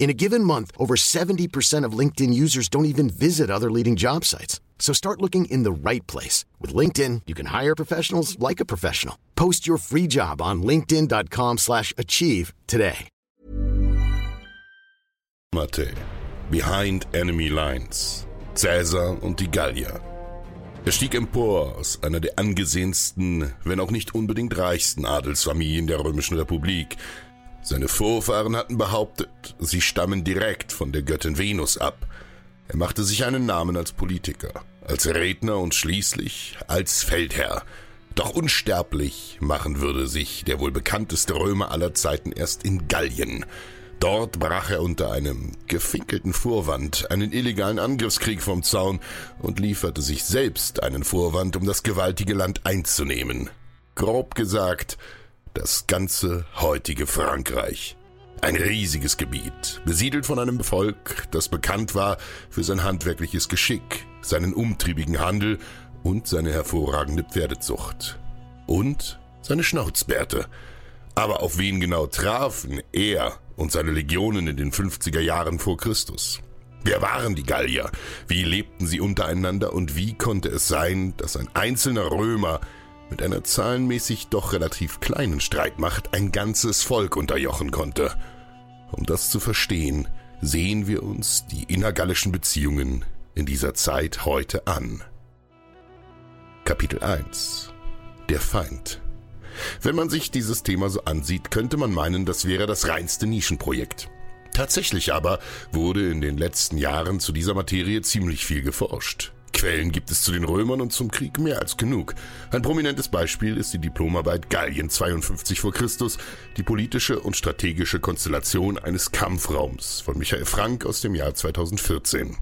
In a given month, over 70% of LinkedIn users don't even visit other leading job sites. So start looking in the right place. With LinkedIn, you can hire professionals like a professional. Post your free job on linkedin.com slash achieve today. Behind Enemy Lines. Caesar und die Gallier. Er stieg empor aus einer der angesehensten, wenn auch nicht unbedingt reichsten Adelsfamilien der Römischen Republik. Seine Vorfahren hatten behauptet, sie stammen direkt von der Göttin Venus ab. Er machte sich einen Namen als Politiker, als Redner und schließlich als Feldherr. Doch unsterblich machen würde sich der wohl bekannteste Römer aller Zeiten erst in Gallien. Dort brach er unter einem gefinkelten Vorwand einen illegalen Angriffskrieg vom Zaun und lieferte sich selbst einen Vorwand, um das gewaltige Land einzunehmen. Grob gesagt, das ganze heutige Frankreich. Ein riesiges Gebiet, besiedelt von einem Volk, das bekannt war für sein handwerkliches Geschick, seinen umtriebigen Handel und seine hervorragende Pferdezucht. Und seine Schnauzbärte. Aber auf wen genau trafen er und seine Legionen in den 50er Jahren vor Christus? Wer waren die Gallier? Wie lebten sie untereinander und wie konnte es sein, dass ein einzelner Römer mit einer zahlenmäßig doch relativ kleinen Streitmacht ein ganzes Volk unterjochen konnte? Um das zu verstehen, sehen wir uns die innergallischen Beziehungen in dieser Zeit heute an. Kapitel 1 Der Feind wenn man sich dieses Thema so ansieht, könnte man meinen, das wäre das reinste Nischenprojekt. Tatsächlich aber wurde in den letzten Jahren zu dieser Materie ziemlich viel geforscht. Quellen gibt es zu den Römern und zum Krieg mehr als genug. Ein prominentes Beispiel ist die Diplomarbeit Gallien 52 vor Christus, die politische und strategische Konstellation eines Kampfraums von Michael Frank aus dem Jahr 2014.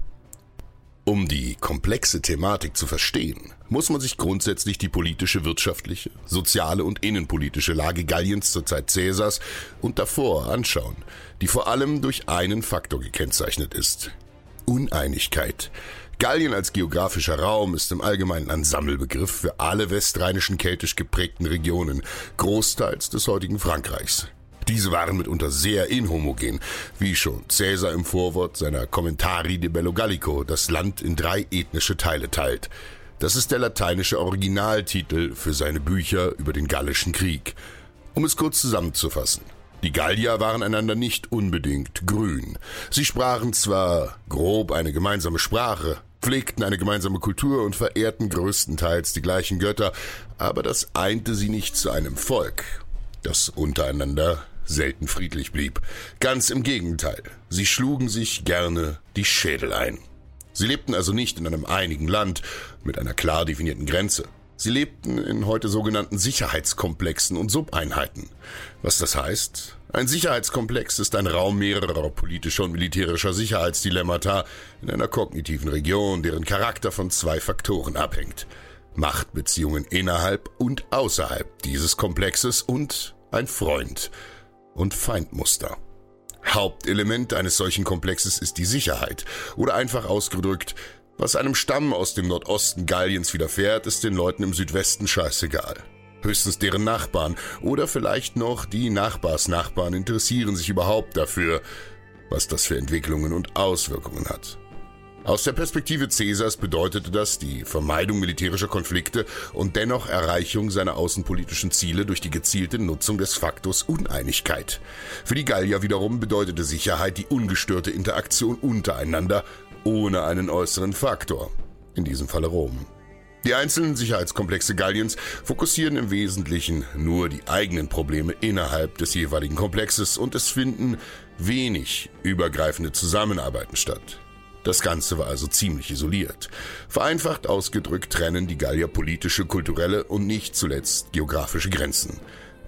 Um die komplexe Thematik zu verstehen, muss man sich grundsätzlich die politische, wirtschaftliche, soziale und innenpolitische Lage Galliens zur Zeit Cäsars und davor anschauen, die vor allem durch einen Faktor gekennzeichnet ist. Uneinigkeit. Gallien als geografischer Raum ist im Allgemeinen ein Sammelbegriff für alle westrheinischen keltisch geprägten Regionen, großteils des heutigen Frankreichs. Diese waren mitunter sehr inhomogen, wie schon Caesar im Vorwort seiner Commentari de Bello Gallico das Land in drei ethnische Teile teilt. Das ist der lateinische Originaltitel für seine Bücher über den Gallischen Krieg. Um es kurz zusammenzufassen. Die Gallier waren einander nicht unbedingt grün. Sie sprachen zwar grob eine gemeinsame Sprache, pflegten eine gemeinsame Kultur und verehrten größtenteils die gleichen Götter, aber das einte sie nicht zu einem Volk, das untereinander selten friedlich blieb. Ganz im Gegenteil, sie schlugen sich gerne die Schädel ein. Sie lebten also nicht in einem einigen Land mit einer klar definierten Grenze. Sie lebten in heute sogenannten Sicherheitskomplexen und Subeinheiten. Was das heißt? Ein Sicherheitskomplex ist ein Raum mehrerer politischer und militärischer Sicherheitsdilemmata in einer kognitiven Region, deren Charakter von zwei Faktoren abhängt. Machtbeziehungen innerhalb und außerhalb dieses Komplexes und ein Freund, und Feindmuster. Hauptelement eines solchen Komplexes ist die Sicherheit, oder einfach ausgedrückt, was einem Stamm aus dem Nordosten Galliens widerfährt, ist den Leuten im Südwesten scheißegal. Höchstens deren Nachbarn oder vielleicht noch die Nachbarsnachbarn interessieren sich überhaupt dafür, was das für Entwicklungen und Auswirkungen hat. Aus der Perspektive Caesars bedeutete das die Vermeidung militärischer Konflikte und dennoch Erreichung seiner außenpolitischen Ziele durch die gezielte Nutzung des Faktors Uneinigkeit. Für die Gallier wiederum bedeutete Sicherheit die ungestörte Interaktion untereinander ohne einen äußeren Faktor, in diesem Falle Rom. Die einzelnen Sicherheitskomplexe Galliens fokussieren im Wesentlichen nur die eigenen Probleme innerhalb des jeweiligen Komplexes und es finden wenig übergreifende Zusammenarbeiten statt. Das Ganze war also ziemlich isoliert. Vereinfacht ausgedrückt trennen die Gallier politische, kulturelle und nicht zuletzt geografische Grenzen.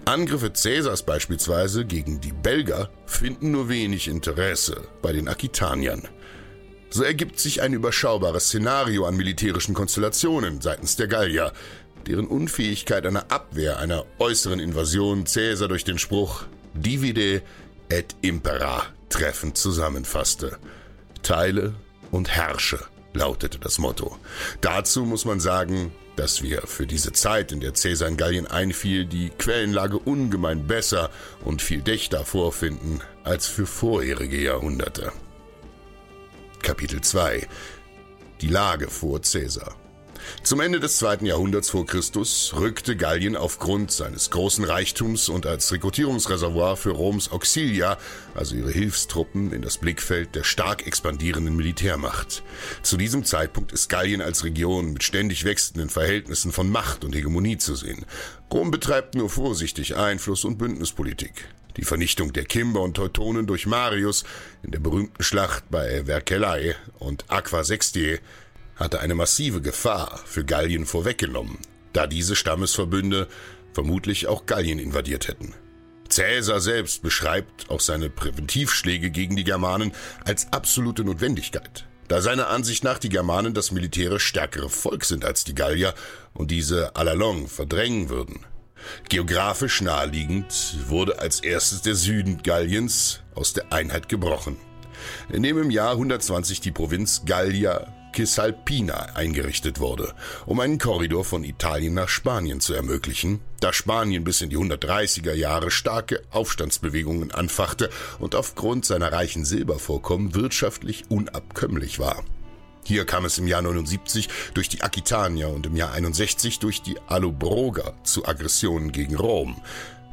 Angriffe Caesars beispielsweise gegen die Belger finden nur wenig Interesse bei den Aquitaniern. So ergibt sich ein überschaubares Szenario an militärischen Konstellationen seitens der Gallier, deren Unfähigkeit einer Abwehr einer äußeren Invasion Caesar durch den Spruch Divide et impera treffend zusammenfasste. Teile und herrsche lautete das Motto. Dazu muss man sagen, dass wir für diese Zeit, in der Caesar in Gallien einfiel, die Quellenlage ungemein besser und viel dichter vorfinden als für vorherige Jahrhunderte. Kapitel 2 Die Lage vor Caesar zum Ende des zweiten Jahrhunderts vor Christus rückte Gallien aufgrund seines großen Reichtums und als Rekrutierungsreservoir für Roms Auxilia, also ihre Hilfstruppen, in das Blickfeld der stark expandierenden Militärmacht. Zu diesem Zeitpunkt ist Gallien als Region mit ständig wechselnden Verhältnissen von Macht und Hegemonie zu sehen. Rom betreibt nur vorsichtig Einfluss- und Bündnispolitik. Die Vernichtung der Kimber und Teutonen durch Marius in der berühmten Schlacht bei Vercellae und Aqua Sextiae hatte eine massive Gefahr für Gallien vorweggenommen, da diese Stammesverbünde vermutlich auch Gallien invadiert hätten. Caesar selbst beschreibt auch seine Präventivschläge gegen die Germanen als absolute Notwendigkeit, da seiner Ansicht nach die Germanen das militärisch stärkere Volk sind als die Gallier und diese à la longue verdrängen würden. Geografisch naheliegend wurde als erstes der Süden Galliens aus der Einheit gebrochen, indem im Jahr 120 die Provinz Gallia Cisalpina eingerichtet wurde, um einen Korridor von Italien nach Spanien zu ermöglichen, da Spanien bis in die 130er Jahre starke Aufstandsbewegungen anfachte und aufgrund seiner reichen Silbervorkommen wirtschaftlich unabkömmlich war. Hier kam es im Jahr 79 durch die Aquitanier und im Jahr 61 durch die Allobroger zu Aggressionen gegen Rom.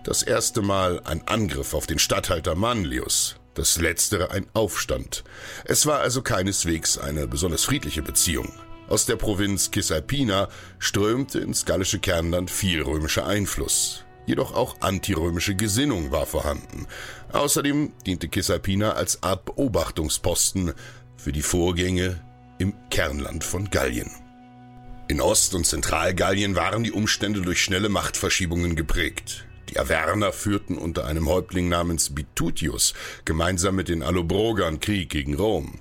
Das erste Mal ein Angriff auf den Statthalter Manlius, das letztere ein Aufstand. Es war also keineswegs eine besonders friedliche Beziehung. Aus der Provinz Cisalpina strömte ins gallische Kernland viel römischer Einfluss. Jedoch auch antirömische Gesinnung war vorhanden. Außerdem diente Cisalpina als Art Beobachtungsposten für die Vorgänge im Kernland von Gallien. In Ost- und Zentralgallien waren die Umstände durch schnelle Machtverschiebungen geprägt. Die Averner führten unter einem Häuptling namens Bitutius gemeinsam mit den Allobrogern Krieg gegen Rom.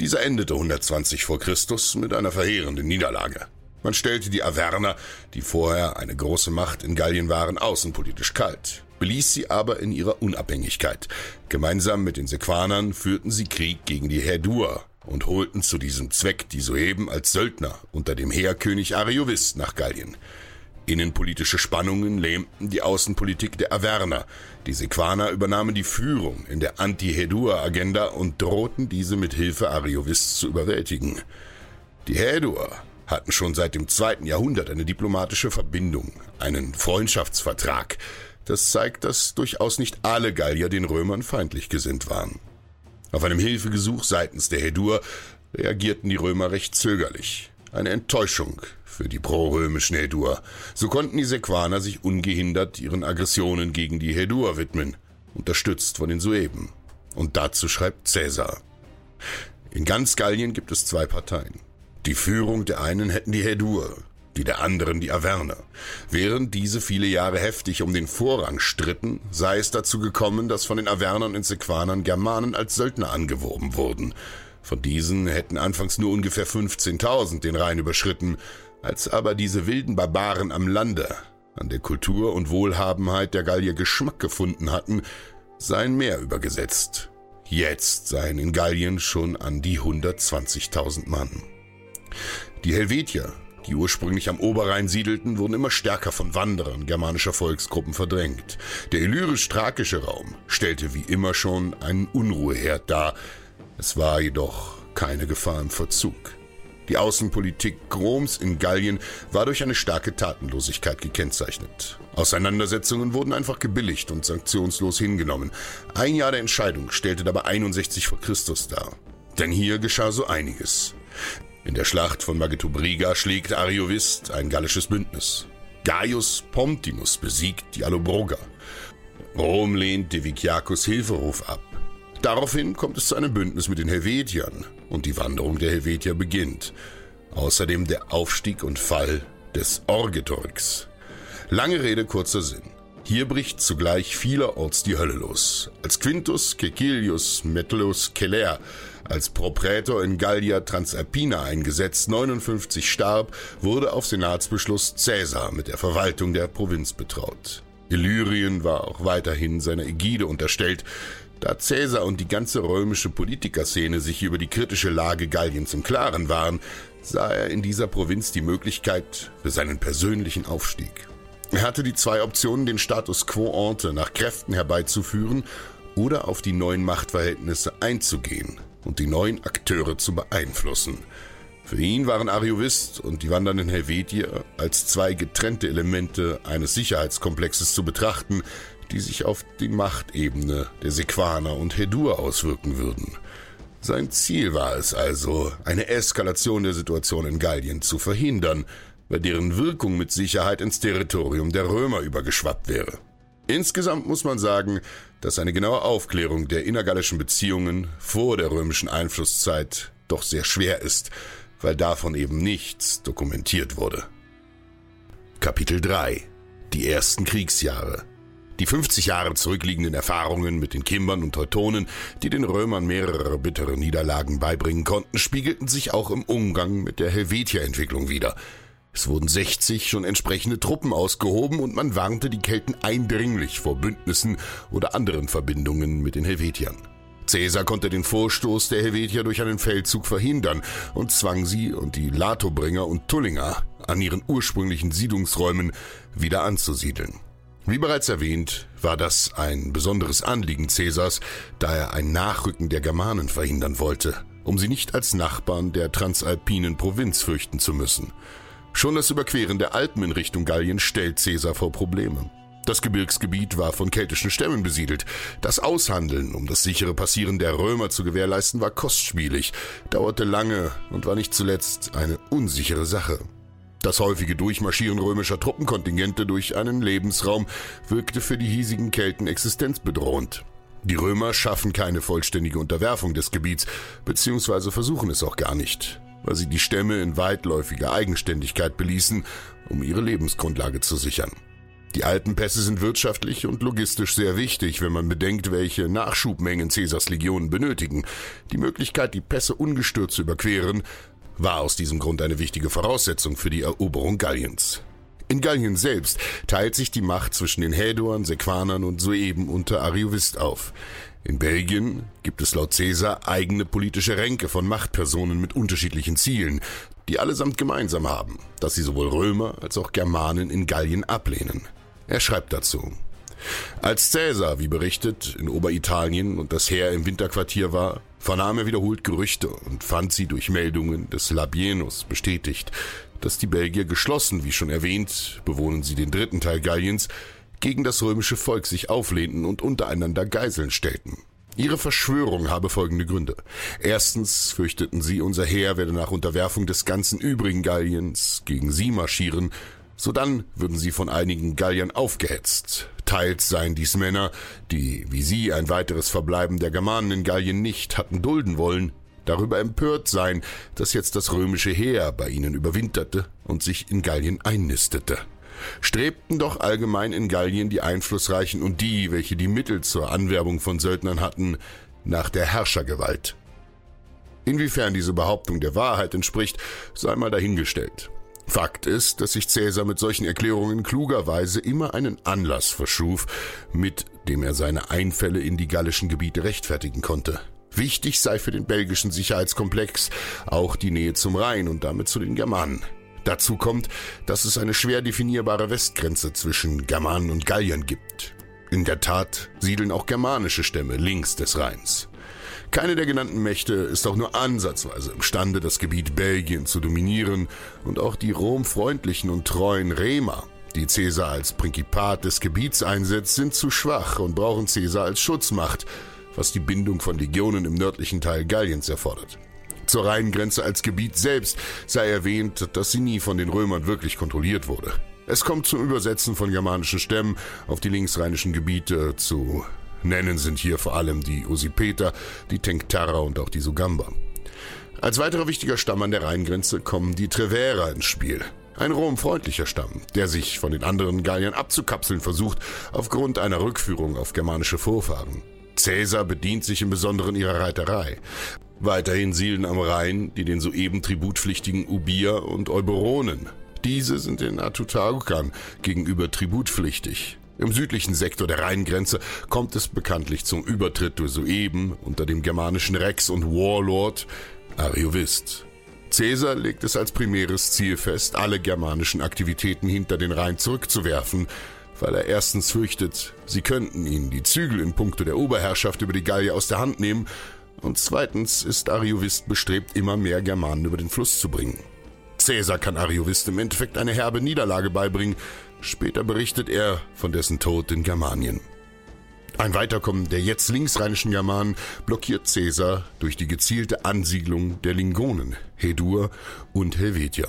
Dieser endete 120 vor Christus mit einer verheerenden Niederlage. Man stellte die Averner, die vorher eine große Macht in Gallien waren, außenpolitisch kalt, beließ sie aber in ihrer Unabhängigkeit. Gemeinsam mit den Sequanern führten sie Krieg gegen die Häduer, und holten zu diesem Zweck die soeben als Söldner unter dem Heerkönig Ariovis nach Gallien. Innenpolitische Spannungen lähmten die Außenpolitik der Averner. Die Sequaner übernahmen die Führung in der Anti-Hedua-Agenda und drohten diese mit Hilfe Ariovis zu überwältigen. Die Hedua hatten schon seit dem zweiten Jahrhundert eine diplomatische Verbindung, einen Freundschaftsvertrag. Das zeigt, dass durchaus nicht alle Gallier den Römern feindlich gesinnt waren. Auf einem Hilfegesuch seitens der Hedur reagierten die Römer recht zögerlich. Eine Enttäuschung für die prorömischen Hedur. So konnten die Sequaner sich ungehindert ihren Aggressionen gegen die Hedur widmen, unterstützt von den Sueben. Und dazu schreibt Caesar. In ganz Gallien gibt es zwei Parteien. Die Führung der einen hätten die Hedur, die der anderen die Averner. Während diese viele Jahre heftig um den Vorrang stritten, sei es dazu gekommen, dass von den Avernern und Sequanern Germanen als Söldner angeworben wurden. Von diesen hätten anfangs nur ungefähr 15.000 den Rhein überschritten, als aber diese wilden Barbaren am Lande an der Kultur und Wohlhabenheit der Gallier Geschmack gefunden hatten, seien mehr übergesetzt. Jetzt seien in Gallien schon an die 120.000 Mann. Die Helvetier Die ursprünglich am Oberrhein siedelten, wurden immer stärker von Wanderern germanischer Volksgruppen verdrängt. Der illyrisch-thrakische Raum stellte wie immer schon einen Unruheherd dar. Es war jedoch keine Gefahr im Verzug. Die Außenpolitik Roms in Gallien war durch eine starke Tatenlosigkeit gekennzeichnet. Auseinandersetzungen wurden einfach gebilligt und sanktionslos hingenommen. Ein Jahr der Entscheidung stellte dabei 61 vor Christus dar. Denn hier geschah so einiges. In der Schlacht von Magetobriga schlägt Ariovist ein gallisches Bündnis. Gaius Pontinus besiegt die Allobroger. Rom lehnt Devikiakos Hilferuf ab. Daraufhin kommt es zu einem Bündnis mit den Helvetiern und die Wanderung der Helvetier beginnt. Außerdem der Aufstieg und Fall des Orgetorix. Lange Rede, kurzer Sinn. Hier bricht zugleich vielerorts die Hölle los. Als Quintus Cecilius Metellus Keller als Proprätor in Gallia Transalpina eingesetzt, 59 starb, wurde auf Senatsbeschluss Caesar mit der Verwaltung der Provinz betraut. Illyrien war auch weiterhin seiner Ägide unterstellt, da Caesar und die ganze römische Politikerszene sich über die kritische Lage Galliens im Klaren waren, sah er in dieser Provinz die Möglichkeit für seinen persönlichen Aufstieg. Er hatte die zwei Optionen, den Status quo ante nach Kräften herbeizuführen oder auf die neuen Machtverhältnisse einzugehen und die neuen Akteure zu beeinflussen. Für ihn waren Ariovist und die wandernden Helvetier als zwei getrennte Elemente eines Sicherheitskomplexes zu betrachten, die sich auf die Machtebene der Sequaner und Hedur auswirken würden. Sein Ziel war es also, eine Eskalation der Situation in Gallien zu verhindern, bei deren Wirkung mit Sicherheit ins Territorium der Römer übergeschwappt wäre. Insgesamt muss man sagen, dass eine genaue Aufklärung der innergallischen Beziehungen vor der römischen Einflusszeit doch sehr schwer ist, weil davon eben nichts dokumentiert wurde. Kapitel 3 Die ersten Kriegsjahre die 50 Jahre zurückliegenden Erfahrungen mit den Kimbern und Teutonen, die den Römern mehrere bittere Niederlagen beibringen konnten, spiegelten sich auch im Umgang mit der Helvetia-Entwicklung wider. Es wurden 60 schon entsprechende Truppen ausgehoben und man warnte die Kelten eindringlich vor Bündnissen oder anderen Verbindungen mit den Helvetiern. Caesar konnte den Vorstoß der Helvetier durch einen Feldzug verhindern und zwang sie und die Latobringer und Tullinger an ihren ursprünglichen Siedlungsräumen wieder anzusiedeln. Wie bereits erwähnt, war das ein besonderes Anliegen Caesars, da er ein Nachrücken der Germanen verhindern wollte, um sie nicht als Nachbarn der transalpinen Provinz fürchten zu müssen. Schon das Überqueren der Alpen in Richtung Gallien stellt Caesar vor Probleme. Das Gebirgsgebiet war von keltischen Stämmen besiedelt. Das Aushandeln, um das sichere Passieren der Römer zu gewährleisten, war kostspielig, dauerte lange und war nicht zuletzt eine unsichere Sache. Das häufige Durchmarschieren römischer Truppenkontingente durch einen Lebensraum wirkte für die hiesigen Kelten existenzbedrohend. Die Römer schaffen keine vollständige Unterwerfung des Gebiets, beziehungsweise versuchen es auch gar nicht, weil sie die Stämme in weitläufiger Eigenständigkeit beließen, um ihre Lebensgrundlage zu sichern. Die Alpenpässe sind wirtschaftlich und logistisch sehr wichtig, wenn man bedenkt, welche Nachschubmengen Caesars Legionen benötigen. Die Möglichkeit, die Pässe ungestört zu überqueren, war aus diesem Grund eine wichtige Voraussetzung für die Eroberung Galliens. In Gallien selbst teilt sich die Macht zwischen den Häduern, Sequanern und soeben unter Ariovist auf. In Belgien gibt es laut Caesar eigene politische Ränke von Machtpersonen mit unterschiedlichen Zielen, die allesamt gemeinsam haben, dass sie sowohl Römer als auch Germanen in Gallien ablehnen. Er schreibt dazu. Als Caesar, wie berichtet, in Oberitalien und das Heer im Winterquartier war, vernahm er wiederholt Gerüchte und fand sie durch Meldungen des Labienus bestätigt, dass die Belgier geschlossen, wie schon erwähnt, bewohnen sie den dritten Teil Galliens, gegen das römische Volk sich auflehnten und untereinander Geiseln stellten. Ihre Verschwörung habe folgende Gründe. Erstens fürchteten sie, unser Heer werde nach Unterwerfung des ganzen übrigen Galliens gegen sie marschieren Sodann würden sie von einigen Galliern aufgehetzt. Teils seien dies Männer, die, wie sie, ein weiteres Verbleiben der Germanen in Gallien nicht hatten dulden wollen, darüber empört seien, dass jetzt das römische Heer bei ihnen überwinterte und sich in Gallien einnistete. Strebten doch allgemein in Gallien die Einflussreichen und die, welche die Mittel zur Anwerbung von Söldnern hatten, nach der Herrschergewalt. Inwiefern diese Behauptung der Wahrheit entspricht, sei mal dahingestellt. Fakt ist, dass sich Cäsar mit solchen Erklärungen klugerweise immer einen Anlass verschuf, mit dem er seine Einfälle in die gallischen Gebiete rechtfertigen konnte. Wichtig sei für den belgischen Sicherheitskomplex auch die Nähe zum Rhein und damit zu den Germanen. Dazu kommt, dass es eine schwer definierbare Westgrenze zwischen Germanen und Galliern gibt. In der Tat siedeln auch germanische Stämme links des Rheins. Keine der genannten Mächte ist auch nur ansatzweise imstande, das Gebiet Belgien zu dominieren, und auch die romfreundlichen und treuen Remer, die Caesar als Prinzipat des Gebiets einsetzt, sind zu schwach und brauchen Caesar als Schutzmacht, was die Bindung von Legionen im nördlichen Teil Galliens erfordert. Zur Rheingrenze als Gebiet selbst sei erwähnt, dass sie nie von den Römern wirklich kontrolliert wurde. Es kommt zum Übersetzen von germanischen Stämmen auf die linksrheinischen Gebiete zu Nennen sind hier vor allem die Usipeter, die Tencterer und auch die Sugamba. Als weiterer wichtiger Stamm an der Rheingrenze kommen die Treverer ins Spiel. Ein romfreundlicher Stamm, der sich von den anderen Galliern abzukapseln versucht, aufgrund einer Rückführung auf germanische Vorfahren. Caesar bedient sich im Besonderen ihrer Reiterei. Weiterhin siedeln am Rhein die den soeben tributpflichtigen Ubier und Euberonen. Diese sind den Atutarukan gegenüber tributpflichtig. Im südlichen Sektor der Rheingrenze kommt es bekanntlich zum Übertritt durch soeben unter dem germanischen Rex und Warlord Ariovist. Caesar legt es als primäres Ziel fest, alle germanischen Aktivitäten hinter den Rhein zurückzuwerfen, weil er erstens fürchtet, sie könnten ihn die Zügel in puncto der Oberherrschaft über die Gallier aus der Hand nehmen, und zweitens ist Ariovist bestrebt, immer mehr Germanen über den Fluss zu bringen. Caesar kann Ariovist im Endeffekt eine herbe Niederlage beibringen, Später berichtet er von dessen Tod in Germanien. Ein Weiterkommen der jetzt linksrheinischen Germanen blockiert Caesar durch die gezielte Ansiedlung der Lingonen, Hedur und Helvetia.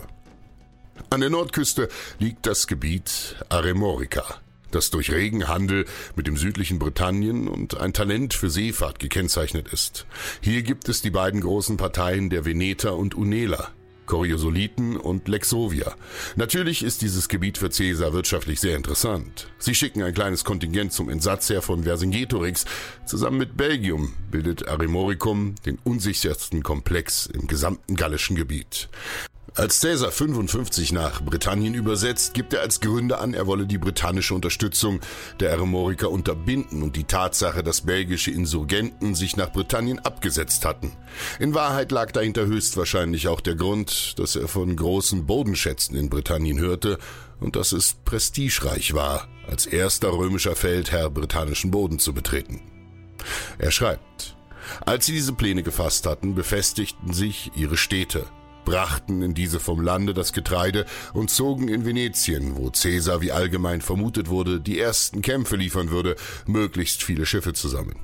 An der Nordküste liegt das Gebiet Aremorica, das durch regen Handel mit dem südlichen Britannien und ein Talent für Seefahrt gekennzeichnet ist. Hier gibt es die beiden großen Parteien der Veneter und Uneler, Koriosoliten und Lexovia. Natürlich ist dieses Gebiet für Caesar wirtschaftlich sehr interessant. Sie schicken ein kleines Kontingent zum Entsatz her von Vercingetorix. Zusammen mit Belgium bildet Arimoricum den unsichersten Komplex im gesamten gallischen Gebiet. Als Caesar 55 nach Britannien übersetzt, gibt er als Gründe an, er wolle die britannische Unterstützung der Aremoriker unterbinden und die Tatsache, dass belgische Insurgenten sich nach Britannien abgesetzt hatten. In Wahrheit lag dahinter höchstwahrscheinlich auch der Grund, dass er von großen Bodenschätzen in Britannien hörte und dass es prestigereich war, als erster römischer Feldherr britannischen Boden zu betreten. Er schreibt, als sie diese Pläne gefasst hatten, befestigten sich ihre Städte – brachten in diese vom Lande das Getreide und zogen in Venetien, wo Caesar, wie allgemein vermutet wurde, die ersten Kämpfe liefern würde, möglichst viele Schiffe zusammen.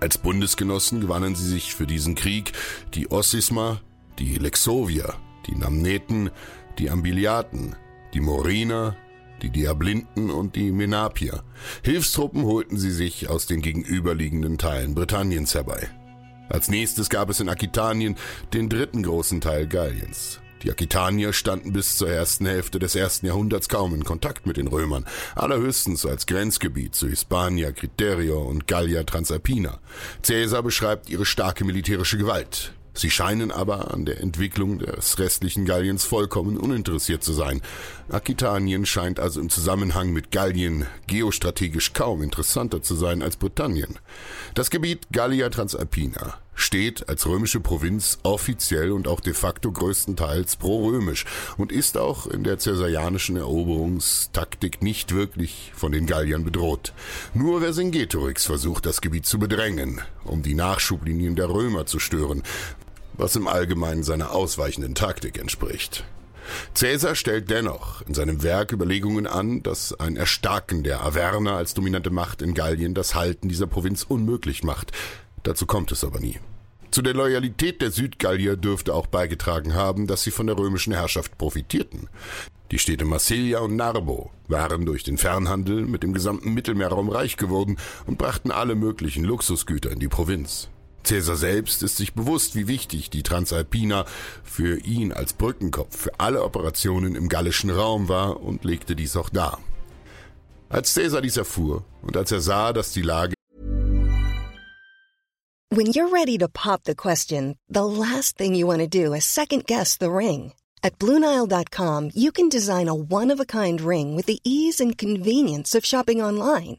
Als Bundesgenossen gewannen sie sich für diesen Krieg die Ossisma, die Lexovier, die Namneten, die Ambiliaten, die Moriner, die Diablinten und die Menapier. Hilfstruppen holten sie sich aus den gegenüberliegenden Teilen Britanniens herbei. Als nächstes gab es in Aquitanien den dritten großen Teil Galliens. Die Aquitanier standen bis zur ersten Hälfte des ersten Jahrhunderts kaum in Kontakt mit den Römern, allerhöchstens als Grenzgebiet zu Hispania, Criterio und Gallia Transalpina. Caesar beschreibt ihre starke militärische Gewalt. Sie scheinen aber an der Entwicklung des restlichen Galliens vollkommen uninteressiert zu sein. Aquitanien scheint also im Zusammenhang mit Gallien geostrategisch kaum interessanter zu sein als Britannien. Das Gebiet Gallia Transalpina steht als römische Provinz offiziell und auch de facto größtenteils pro-römisch und ist auch in der caesarianischen Eroberungstaktik nicht wirklich von den Galliern bedroht. Nur Vercingetorix versucht, das Gebiet zu bedrängen, um die Nachschublinien der Römer zu stören, was im Allgemeinen seiner ausweichenden Taktik entspricht. Caesar stellt dennoch in seinem Werk Überlegungen an, dass ein Erstarken der Averner als dominante Macht in Gallien das Halten dieser Provinz unmöglich macht. Dazu kommt es aber nie. Zu der Loyalität der Südgallier dürfte auch beigetragen haben, dass sie von der römischen Herrschaft profitierten. Die Städte Marsilia und Narbo waren durch den Fernhandel mit dem gesamten Mittelmeerraum reich geworden und brachten alle möglichen Luxusgüter in die Provinz. Caesar selbst ist sich bewusst, wie wichtig die Transalpina für ihn als Brückenkopf für alle Operationen im gallischen Raum war und legte dies auch dar. Als Caesar dies erfuhr und als er sah, dass die Lage When you're ready to pop the question, the last thing you want to do is second guess the ring. At BlueNile.com you can design a one-of-a-kind ring with the ease and convenience of shopping online.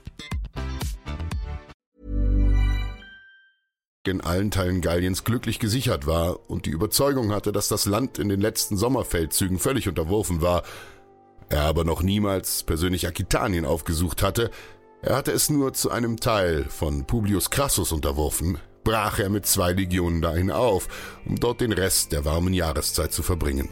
in allen Teilen Galliens glücklich gesichert war und die Überzeugung hatte, dass das Land in den letzten Sommerfeldzügen völlig unterworfen war, er aber noch niemals persönlich Aquitanien aufgesucht hatte, er hatte es nur zu einem Teil von Publius Crassus unterworfen, brach er mit zwei Legionen dahin auf, um dort den Rest der warmen Jahreszeit zu verbringen.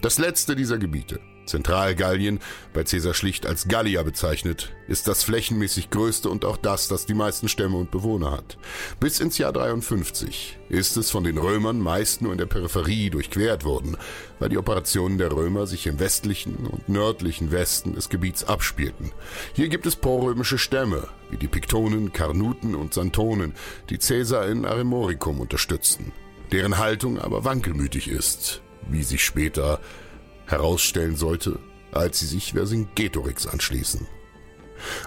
Das letzte dieser Gebiete, Zentralgallien, bei Caesar schlicht als Gallia bezeichnet, ist das flächenmäßig größte und auch das, das die meisten Stämme und Bewohner hat. Bis ins Jahr 53 ist es von den Römern meist nur in der Peripherie durchquert worden, weil die Operationen der Römer sich im westlichen und nördlichen Westen des Gebiets abspielten. Hier gibt es porrömische Stämme, wie die Piktonen, Karnuten und Santonen, die Caesar in Aremoricum unterstützten, deren Haltung aber wankelmütig ist, wie sich später herausstellen sollte, als sie sich Vercingetorix anschließen.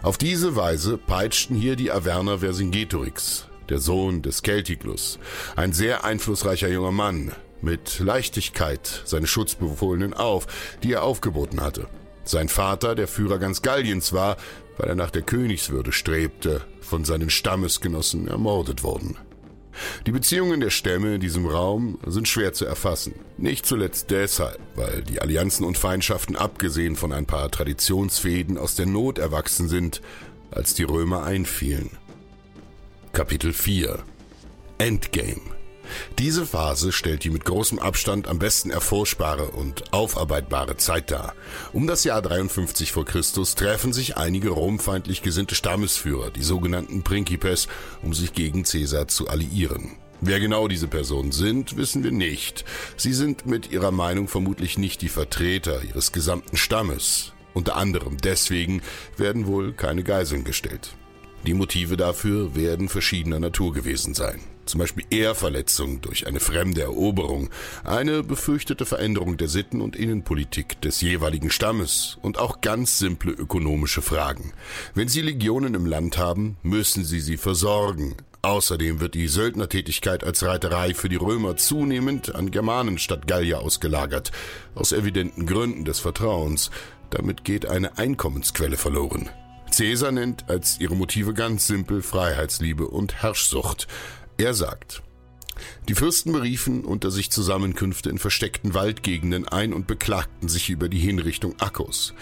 Auf diese Weise peitschten hier die Averner Vercingetorix, der Sohn des Celticlus, ein sehr einflussreicher junger Mann, mit Leichtigkeit seine Schutzbefohlenen auf, die er aufgeboten hatte. Sein Vater, der Führer ganz Galliens war, weil er nach der Königswürde strebte, von seinen Stammesgenossen ermordet worden. Die Beziehungen der Stämme in diesem Raum sind schwer zu erfassen. Nicht zuletzt deshalb, weil die Allianzen und Feindschaften abgesehen von ein paar Traditionsfäden aus der Not erwachsen sind, als die Römer einfielen. Kapitel 4 Endgame diese Phase stellt die mit großem Abstand am besten erforschbare und aufarbeitbare Zeit dar. Um das Jahr 53 vor Christus treffen sich einige romfeindlich gesinnte Stammesführer, die sogenannten Principes, um sich gegen Caesar zu alliieren. Wer genau diese Personen sind, wissen wir nicht. Sie sind mit ihrer Meinung vermutlich nicht die Vertreter ihres gesamten Stammes. Unter anderem deswegen werden wohl keine Geiseln gestellt. Die Motive dafür werden verschiedener Natur gewesen sein zum Beispiel Ehrverletzung durch eine fremde Eroberung, eine befürchtete Veränderung der Sitten- und Innenpolitik des jeweiligen Stammes und auch ganz simple ökonomische Fragen. Wenn Sie Legionen im Land haben, müssen Sie sie versorgen. Außerdem wird die Söldnertätigkeit als Reiterei für die Römer zunehmend an Germanen statt Gallier ausgelagert, aus evidenten Gründen des Vertrauens. Damit geht eine Einkommensquelle verloren. Caesar nennt als ihre Motive ganz simpel Freiheitsliebe und Herrschsucht. Er sagt, die Fürsten beriefen unter sich Zusammenkünfte in versteckten Waldgegenden ein und beklagten sich über die Hinrichtung Akkos.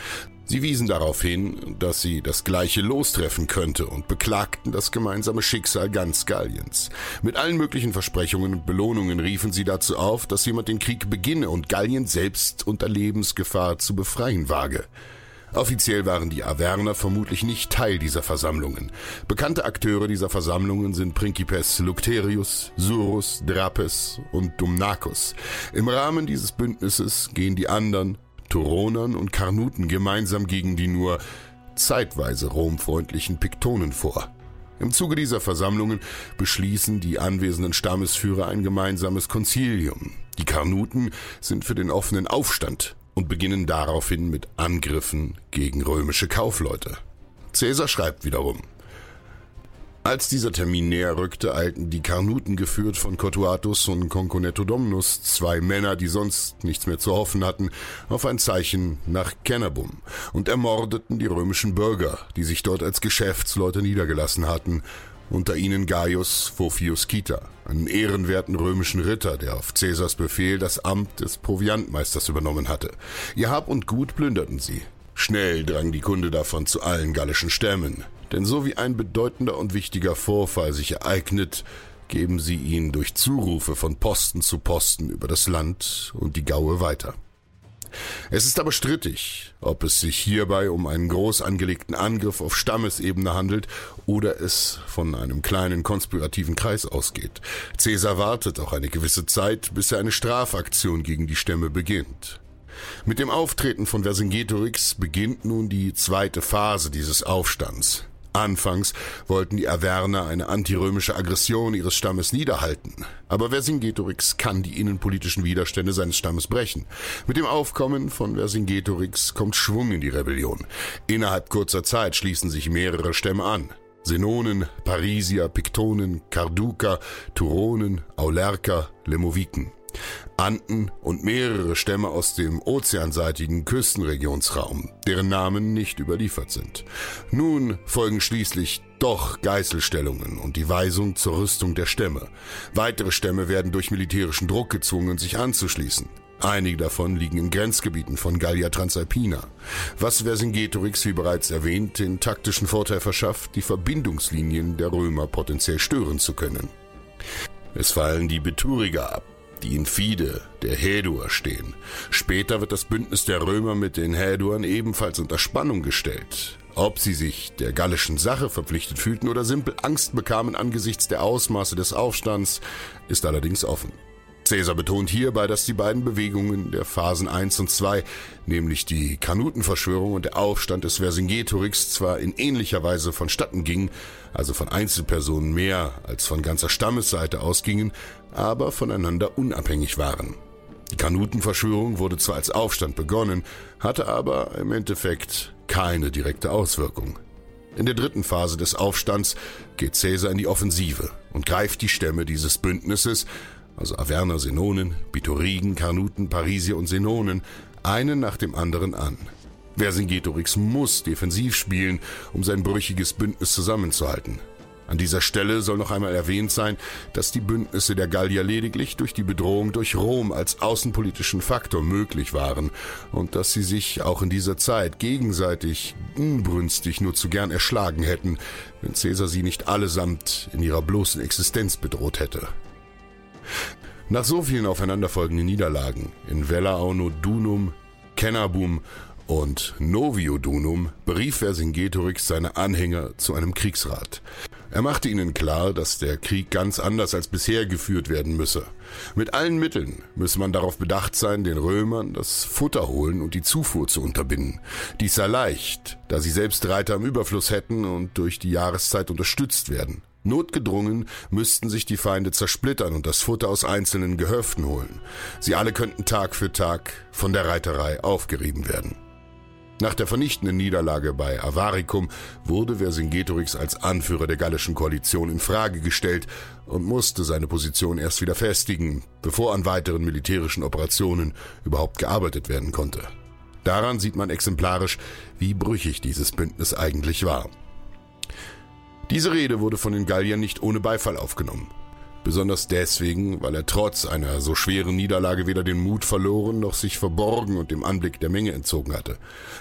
Sie wiesen darauf hin, dass sie das gleiche lostreffen könnte und beklagten das gemeinsame Schicksal ganz Galliens. Mit allen möglichen Versprechungen und Belohnungen riefen sie dazu auf, dass jemand den Krieg beginne und Gallien selbst unter Lebensgefahr zu befreien wage. Offiziell waren die Averner vermutlich nicht Teil dieser Versammlungen. Bekannte Akteure dieser Versammlungen sind Principes Lucterius, Surus, Drapes und Dumnacus. Im Rahmen dieses Bündnisses gehen die anderen, Turonern und Karnuten gemeinsam gegen die nur zeitweise romfreundlichen Piktonen vor. Im Zuge dieser Versammlungen beschließen die anwesenden Stammesführer ein gemeinsames Konzilium. Die Karnuten sind für den offenen Aufstand und beginnen daraufhin mit Angriffen gegen römische Kaufleute. Caesar schreibt wiederum, als dieser Termin näher rückte, eilten die Karnuten geführt von Cotuatus und Conconetto Domnus, zwei Männer, die sonst nichts mehr zu hoffen hatten, auf ein Zeichen nach Cannabum und ermordeten die römischen Bürger, die sich dort als Geschäftsleute niedergelassen hatten, unter ihnen Gaius Phofius Kita, einen ehrenwerten römischen Ritter, der auf Caesars Befehl das Amt des Proviantmeisters übernommen hatte. Ihr Hab und Gut plünderten sie. Schnell drang die Kunde davon zu allen gallischen Stämmen, denn so wie ein bedeutender und wichtiger Vorfall sich ereignet, geben sie ihn durch Zurufe von Posten zu Posten über das Land und die Gaue weiter. Es ist aber strittig, ob es sich hierbei um einen groß angelegten Angriff auf Stammesebene handelt oder es von einem kleinen konspirativen Kreis ausgeht. Caesar wartet auch eine gewisse Zeit, bis er eine Strafaktion gegen die Stämme beginnt. Mit dem Auftreten von Vercingetorix beginnt nun die zweite Phase dieses Aufstands. Anfangs wollten die Averner eine antirömische Aggression ihres Stammes niederhalten, aber Vercingetorix kann die innenpolitischen Widerstände seines Stammes brechen. Mit dem Aufkommen von Vercingetorix kommt Schwung in die Rebellion. Innerhalb kurzer Zeit schließen sich mehrere Stämme an. Senonen, Parisier, Pictonen, Carduker, Turonen, Aulerker, Lemoviken. Anden und mehrere Stämme aus dem ozeanseitigen Küstenregionsraum, deren Namen nicht überliefert sind. Nun folgen schließlich doch Geißelstellungen und die Weisung zur Rüstung der Stämme. Weitere Stämme werden durch militärischen Druck gezwungen, sich anzuschließen. Einige davon liegen in Grenzgebieten von Gallia Transalpina, was Vercingetorix, wie bereits erwähnt, den taktischen Vorteil verschafft, die Verbindungslinien der Römer potenziell stören zu können. Es fallen die Beturiger ab, die in Fide der Häduer stehen. Später wird das Bündnis der Römer mit den Häduern ebenfalls unter Spannung gestellt. Ob sie sich der gallischen Sache verpflichtet fühlten oder simpel Angst bekamen angesichts der Ausmaße des Aufstands, ist allerdings offen. Caesar betont hierbei, dass die beiden Bewegungen der Phasen 1 und 2, nämlich die Kanutenverschwörung und der Aufstand des Vercingetorix, zwar in ähnlicher Weise vonstatten gingen, also von Einzelpersonen mehr als von ganzer Stammesseite ausgingen, aber voneinander unabhängig waren. Die Kanutenverschwörung wurde zwar als Aufstand begonnen, hatte aber im Endeffekt keine direkte Auswirkung. In der dritten Phase des Aufstands geht Caesar in die Offensive und greift die Stämme dieses Bündnisses, also Averner, Senonen, Bitorigen, Karnuten, Parisier und Senonen, einen nach dem anderen an. Vercingetorix muss defensiv spielen, um sein brüchiges Bündnis zusammenzuhalten. An dieser Stelle soll noch einmal erwähnt sein, dass die Bündnisse der Gallier lediglich durch die Bedrohung durch Rom als außenpolitischen Faktor möglich waren und dass sie sich auch in dieser Zeit gegenseitig unbrünstig nur zu gern erschlagen hätten, wenn Caesar sie nicht allesamt in ihrer bloßen Existenz bedroht hätte. Nach so vielen aufeinanderfolgenden Niederlagen in Vella Auno Dunum, Kennabum und Novio Dunum berief Vercingetorix seine Anhänger zu einem Kriegsrat. Er machte ihnen klar, dass der Krieg ganz anders als bisher geführt werden müsse. Mit allen Mitteln müsse man darauf bedacht sein, den Römern das Futter holen und die Zufuhr zu unterbinden. Dies sei leicht, da sie selbst Reiter im Überfluss hätten und durch die Jahreszeit unterstützt werden. Notgedrungen müssten sich die Feinde zersplittern und das Futter aus einzelnen Gehöften holen. Sie alle könnten Tag für Tag von der Reiterei aufgerieben werden. Nach der vernichtenden Niederlage bei Avaricum wurde Vercingetorix als Anführer der gallischen Koalition in Frage gestellt und musste seine Position erst wieder festigen, bevor an weiteren militärischen Operationen überhaupt gearbeitet werden konnte. Daran sieht man exemplarisch, wie brüchig dieses Bündnis eigentlich war. Diese Rede wurde von den Galliern nicht ohne Beifall aufgenommen. Besonders deswegen, weil er trotz einer so schweren Niederlage weder den Mut verloren noch sich verborgen und dem Anblick der Menge entzogen hatte.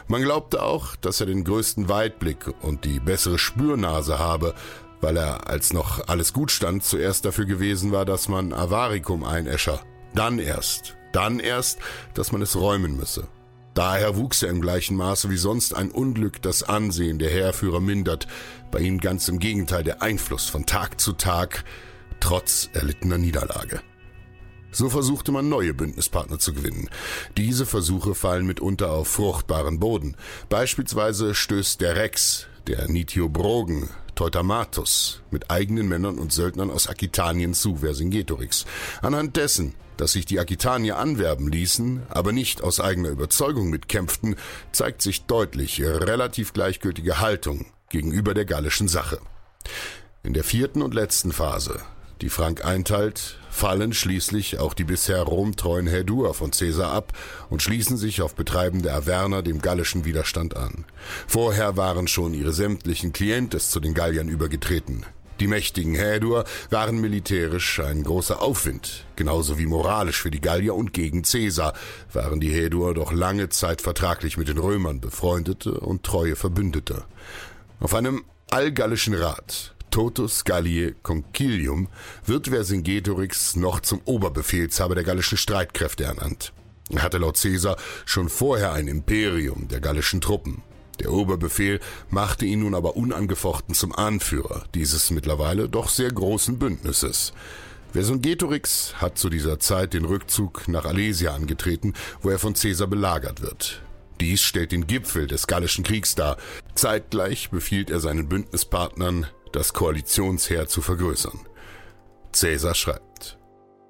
Man glaubte auch, dass er den größten Weitblick und die bessere Spürnase habe, weil er, als noch alles gut stand, zuerst dafür gewesen war, dass man Avaricum einäscher. Dann erst, dann erst, dass man es räumen müsse. Daher wuchs er im gleichen Maße wie sonst ein Unglück das Ansehen der Heerführer mindert, bei ihm ganz im Gegenteil der Einfluss von Tag zu Tag, trotz erlittener Niederlage. So versuchte man neue Bündnispartner zu gewinnen. Diese Versuche fallen mitunter auf fruchtbaren Boden. Beispielsweise stößt der Rex, der Nitiobrogen, Teutamatus mit eigenen Männern und Söldnern aus Aquitanien zu Vercingetorix. Anhand dessen, dass sich die Aquitanier anwerben ließen, aber nicht aus eigener Überzeugung mitkämpften, zeigt sich deutlich ihre relativ gleichgültige Haltung gegenüber der gallischen Sache. In der vierten und letzten Phase, die Frank einteilt, fallen schließlich auch die bisher romtreuen Herduer von Caesar ab und schließen sich auf Betreiben der Averner dem gallischen Widerstand an. Vorher waren schon ihre sämtlichen Klientes zu den Galliern übergetreten. Die mächtigen Häduer waren militärisch ein großer Aufwind, genauso wie moralisch für die Gallier und gegen Caesar waren die Häduer doch lange Zeit vertraglich mit den Römern befreundete und treue Verbündete. Auf einem allgallischen Rat Totus Galliae Concilium wird Vercingetorix noch zum Oberbefehlshaber der gallischen Streitkräfte ernannt. Er hatte laut Caesar schon vorher ein Imperium der gallischen Truppen. Der Oberbefehl machte ihn nun aber unangefochten zum Anführer dieses mittlerweile doch sehr großen Bündnisses. Vercingetorix hat zu dieser Zeit den Rückzug nach Alesia angetreten, wo er von Caesar belagert wird. Dies stellt den Gipfel des Gallischen Kriegs dar. Zeitgleich befiehlt er seinen Bündnispartnern, das Koalitionsheer zu vergrößern. Caesar schreibt.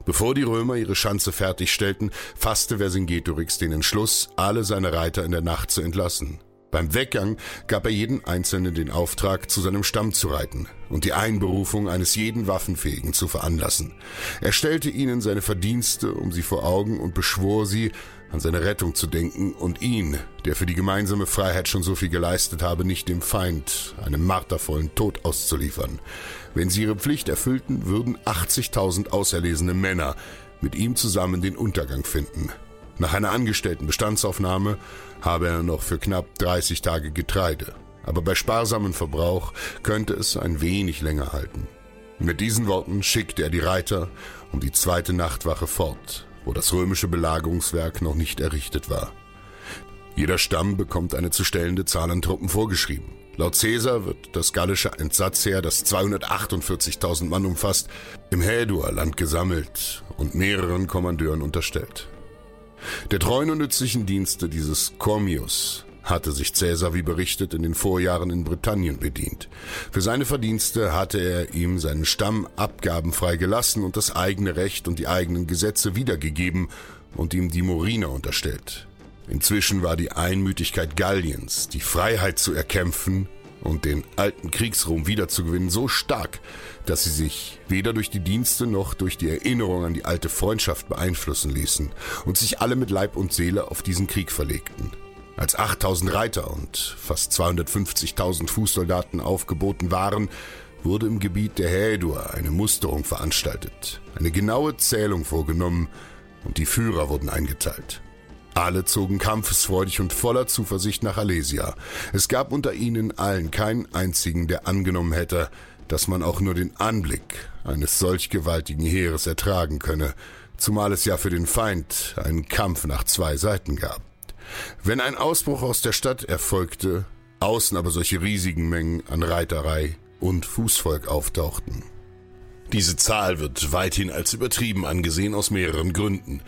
Bevor die Römer ihre Schanze fertigstellten, fasste Vercingetorix den Entschluss, alle seine Reiter in der Nacht zu entlassen. Beim Weggang gab er jeden Einzelnen den Auftrag, zu seinem Stamm zu reiten und die Einberufung eines jeden Waffenfähigen zu veranlassen. Er stellte ihnen seine Verdienste um sie vor Augen und beschwor sie, an seine Rettung zu denken und ihn, der für die gemeinsame Freiheit schon so viel geleistet habe, nicht dem Feind einem martervollen Tod auszuliefern. Wenn sie ihre Pflicht erfüllten, würden 80.000 auserlesene Männer mit ihm zusammen den Untergang finden. Nach einer angestellten Bestandsaufnahme habe er noch für knapp 30 Tage Getreide, aber bei sparsamem Verbrauch könnte es ein wenig länger halten. Mit diesen Worten schickte er die Reiter um die zweite Nachtwache fort, wo das römische Belagerungswerk noch nicht errichtet war. Jeder Stamm bekommt eine zu stellende Zahl an Truppen vorgeschrieben. Laut Caesar wird das gallische Entsatzheer, das 248.000 Mann umfasst, im Häduer-Land gesammelt und mehreren Kommandeuren unterstellt. Der treuen und nützlichen Dienste dieses Cormius hatte sich Caesar, wie berichtet, in den Vorjahren in Britannien bedient. Für seine Verdienste hatte er ihm seinen Stamm abgabenfrei gelassen und das eigene Recht und die eigenen Gesetze wiedergegeben und ihm die Moriner unterstellt. Inzwischen war die Einmütigkeit Galliens, die Freiheit zu erkämpfen und den alten Kriegsruhm wiederzugewinnen, so stark, dass sie sich weder durch die Dienste noch durch die Erinnerung an die alte Freundschaft beeinflussen ließen und sich alle mit Leib und Seele auf diesen Krieg verlegten. Als 8000 Reiter und fast 250.000 Fußsoldaten aufgeboten waren, wurde im Gebiet der Hädur eine Musterung veranstaltet, eine genaue Zählung vorgenommen und die Führer wurden eingeteilt. Alle zogen kampfesfreudig und voller Zuversicht nach Alesia. Es gab unter ihnen allen keinen einzigen, der angenommen hätte, dass man auch nur den Anblick eines solch gewaltigen Heeres ertragen könne, zumal es ja für den Feind einen Kampf nach zwei Seiten gab. Wenn ein Ausbruch aus der Stadt erfolgte, außen aber solche riesigen Mengen an Reiterei und Fußvolk auftauchten. Diese Zahl wird weithin als übertrieben angesehen aus mehreren Gründen.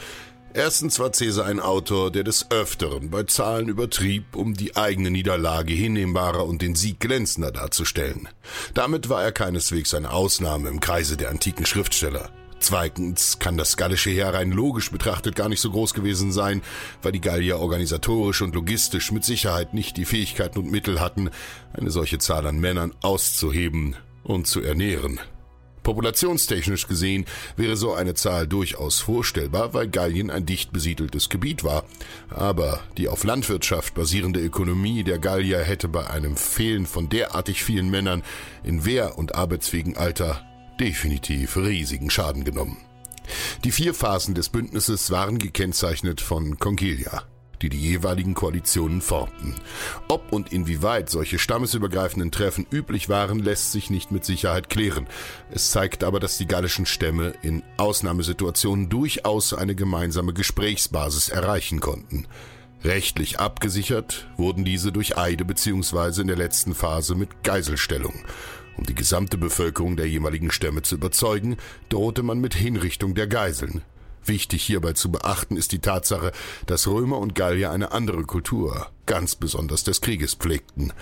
Erstens war Caesar ein Autor, der des Öfteren bei Zahlen übertrieb, um die eigene Niederlage hinnehmbarer und den Sieg glänzender darzustellen. Damit war er keineswegs eine Ausnahme im Kreise der antiken Schriftsteller. Zweitens kann das gallische Heer rein logisch betrachtet gar nicht so groß gewesen sein, weil die Gallier organisatorisch und logistisch mit Sicherheit nicht die Fähigkeiten und Mittel hatten, eine solche Zahl an Männern auszuheben und zu ernähren. Populationstechnisch gesehen wäre so eine Zahl durchaus vorstellbar, weil Gallien ein dicht besiedeltes Gebiet war. Aber die auf Landwirtschaft basierende Ökonomie der Gallier hätte bei einem Fehlen von derartig vielen Männern in Wehr- und arbeitsfähigen Alter definitiv riesigen Schaden genommen. Die vier Phasen des Bündnisses waren gekennzeichnet von Conchilia die die jeweiligen Koalitionen formten. Ob und inwieweit solche stammesübergreifenden Treffen üblich waren, lässt sich nicht mit Sicherheit klären. Es zeigt aber, dass die gallischen Stämme in Ausnahmesituationen durchaus eine gemeinsame Gesprächsbasis erreichen konnten. Rechtlich abgesichert wurden diese durch Eide bzw. in der letzten Phase mit Geiselstellung. Um die gesamte Bevölkerung der jeweiligen Stämme zu überzeugen, drohte man mit Hinrichtung der Geiseln. Wichtig hierbei zu beachten ist die Tatsache, dass Römer und Gallier eine andere Kultur, ganz besonders des Krieges, pflegten.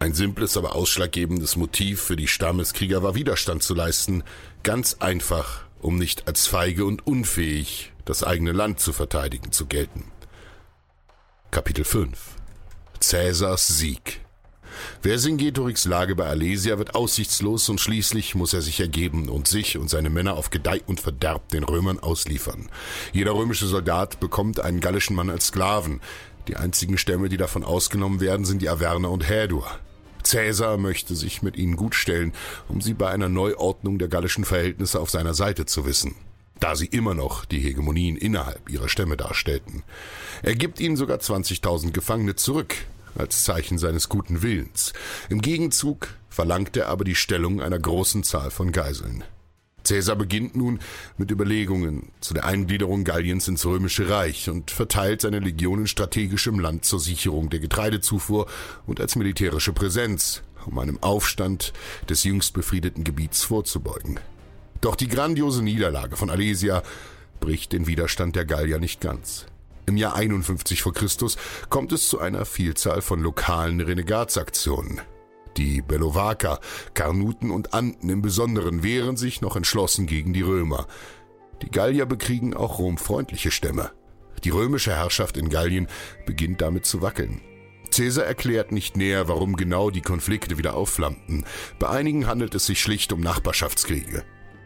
Ein simples, aber ausschlaggebendes Motiv für die Stammeskrieger war Widerstand zu leisten, ganz einfach, um nicht als feige und unfähig das eigene Land zu verteidigen zu gelten. Kapitel 5 Cäsars Sieg Vercingetorix Lage bei Alesia wird aussichtslos und schließlich muss er sich ergeben und sich und seine Männer auf Gedeih und Verderb den Römern ausliefern. Jeder römische Soldat bekommt einen gallischen Mann als Sklaven. Die einzigen Stämme, die davon ausgenommen werden, sind die Averner und Hädur. Caesar möchte sich mit ihnen gutstellen, um sie bei einer Neuordnung der gallischen Verhältnisse auf seiner Seite zu wissen da sie immer noch die Hegemonien innerhalb ihrer Stämme darstellten. Er gibt ihnen sogar 20.000 Gefangene zurück, als Zeichen seines guten Willens. Im Gegenzug verlangt er aber die Stellung einer großen Zahl von Geiseln. Caesar beginnt nun mit Überlegungen zu der Eingliederung Galliens ins Römische Reich und verteilt seine Legionen strategisch im Land zur Sicherung der Getreidezufuhr und als militärische Präsenz, um einem Aufstand des jüngst befriedeten Gebiets vorzubeugen. Doch die grandiose Niederlage von Alesia bricht den Widerstand der Gallier nicht ganz. Im Jahr 51 vor Christus kommt es zu einer Vielzahl von lokalen Renegatsaktionen. Die Bellovaker, Karnuten und Anden im Besonderen wehren sich noch entschlossen gegen die Römer. Die Gallier bekriegen auch romfreundliche Stämme. Die römische Herrschaft in Gallien beginnt damit zu wackeln. Caesar erklärt nicht näher, warum genau die Konflikte wieder aufflammten. Bei einigen handelt es sich schlicht um Nachbarschaftskriege.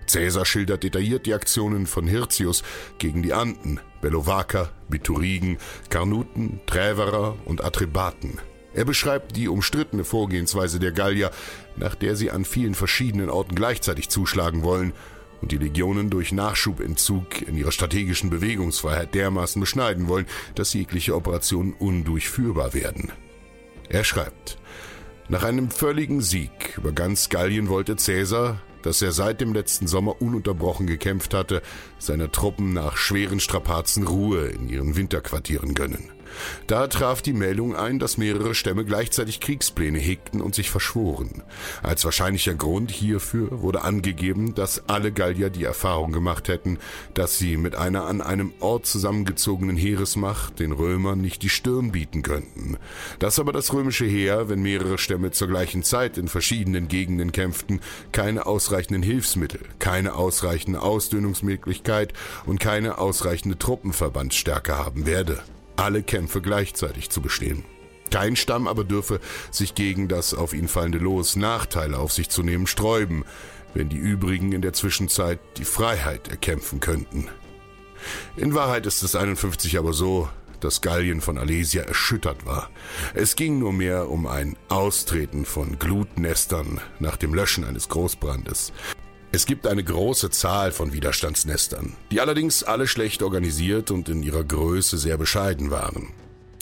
Caesar schildert detailliert die Aktionen von Hirtius gegen die Anden, Bellovaker, Biturigen, Karnuten, Träverer und Atrebaten. Er beschreibt die umstrittene Vorgehensweise der Gallier, nach der sie an vielen verschiedenen Orten gleichzeitig zuschlagen wollen und die Legionen durch Nachschubentzug in ihrer strategischen Bewegungsfreiheit dermaßen beschneiden wollen, dass jegliche Operationen undurchführbar werden. Er schreibt, nach einem völligen Sieg über ganz Gallien wollte Caesar, dass er seit dem letzten Sommer ununterbrochen gekämpft hatte, seine Truppen nach schweren Strapazen Ruhe in ihren Winterquartieren gönnen. Da traf die Meldung ein, dass mehrere Stämme gleichzeitig Kriegspläne hegten und sich verschworen. Als wahrscheinlicher Grund hierfür wurde angegeben, dass alle Gallier die Erfahrung gemacht hätten, dass sie mit einer an einem Ort zusammengezogenen Heeresmacht den Römern nicht die Stirn bieten könnten. Dass aber das römische Heer, wenn mehrere Stämme zur gleichen Zeit in verschiedenen Gegenden kämpften, keine ausreichenden Hilfsmittel, keine ausreichende Ausdünnungsmöglichkeit und keine ausreichende Truppenverbandsstärke haben werde alle Kämpfe gleichzeitig zu bestehen. Kein Stamm aber dürfe sich gegen das auf ihn fallende Los Nachteile auf sich zu nehmen sträuben, wenn die übrigen in der Zwischenzeit die Freiheit erkämpfen könnten. In Wahrheit ist es 51 aber so, dass Gallien von Alesia erschüttert war. Es ging nur mehr um ein Austreten von Glutnestern nach dem Löschen eines Großbrandes. Es gibt eine große Zahl von Widerstandsnestern, die allerdings alle schlecht organisiert und in ihrer Größe sehr bescheiden waren.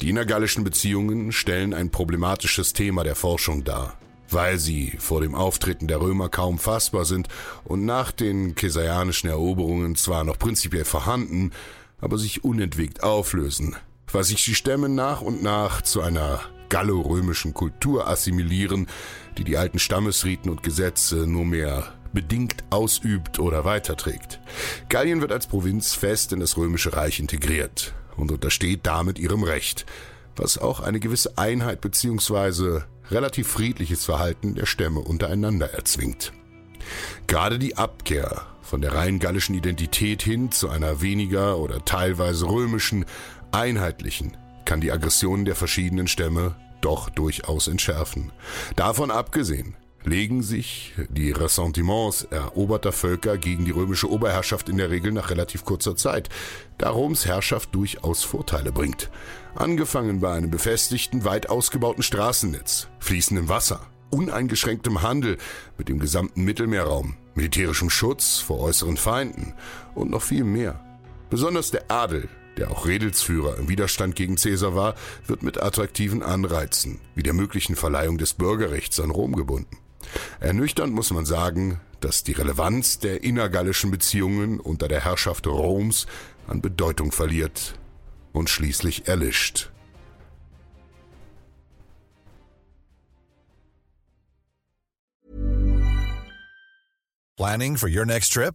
Die innergallischen Beziehungen stellen ein problematisches Thema der Forschung dar, weil sie vor dem Auftreten der Römer kaum fassbar sind und nach den kesaianischen Eroberungen zwar noch prinzipiell vorhanden, aber sich unentwegt auflösen, weil sich die Stämme nach und nach zu einer gallo-römischen Kultur assimilieren, die die alten Stammesriten und Gesetze nur mehr bedingt ausübt oder weiterträgt. Gallien wird als Provinz fest in das römische Reich integriert und untersteht damit ihrem Recht, was auch eine gewisse Einheit bzw. relativ friedliches Verhalten der Stämme untereinander erzwingt. Gerade die Abkehr von der rein gallischen Identität hin zu einer weniger oder teilweise römischen, einheitlichen, kann die Aggressionen der verschiedenen Stämme doch durchaus entschärfen. Davon abgesehen legen sich die Ressentiments eroberter Völker gegen die römische Oberherrschaft in der Regel nach relativ kurzer Zeit, da Roms Herrschaft durchaus Vorteile bringt. Angefangen bei einem befestigten, weit ausgebauten Straßennetz, fließendem Wasser, uneingeschränktem Handel mit dem gesamten Mittelmeerraum, militärischem Schutz vor äußeren Feinden und noch viel mehr. Besonders der Adel der auch Redelsführer im Widerstand gegen Caesar war, wird mit attraktiven Anreizen wie der möglichen Verleihung des Bürgerrechts an Rom gebunden. Ernüchternd muss man sagen, dass die Relevanz der innergallischen Beziehungen unter der Herrschaft Roms an Bedeutung verliert und schließlich erlischt. Planning for your next trip?